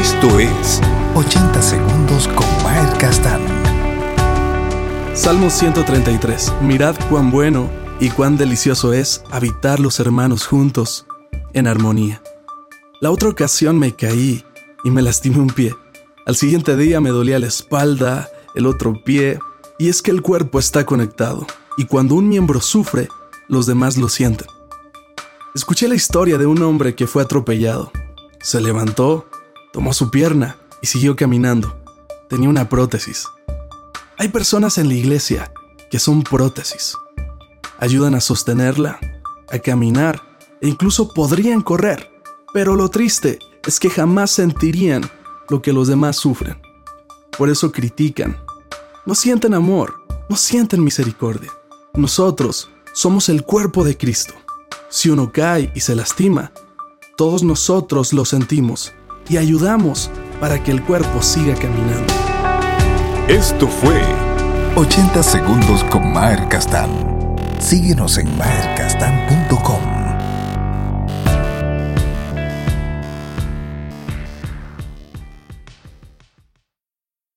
Esto es 80 segundos con Maher Castán. Salmo 133. Mirad cuán bueno y cuán delicioso es habitar los hermanos juntos en armonía. La otra ocasión me caí y me lastimé un pie. Al siguiente día me dolía la espalda, el otro pie, y es que el cuerpo está conectado, y cuando un miembro sufre, los demás lo sienten. Escuché la historia de un hombre que fue atropellado. Se levantó, tomó su pierna y siguió caminando. Tenía una prótesis. Hay personas en la iglesia que son prótesis. Ayudan a sostenerla, a caminar e incluso podrían correr. Pero lo triste es que jamás sentirían lo que los demás sufren. Por eso critican. No sienten amor, no sienten misericordia. Nosotros somos el cuerpo de Cristo. Si uno cae y se lastima, todos nosotros lo sentimos y ayudamos para que el cuerpo siga caminando. Esto fue 80 segundos con Maher Castán. Síguenos en mahercastán.com.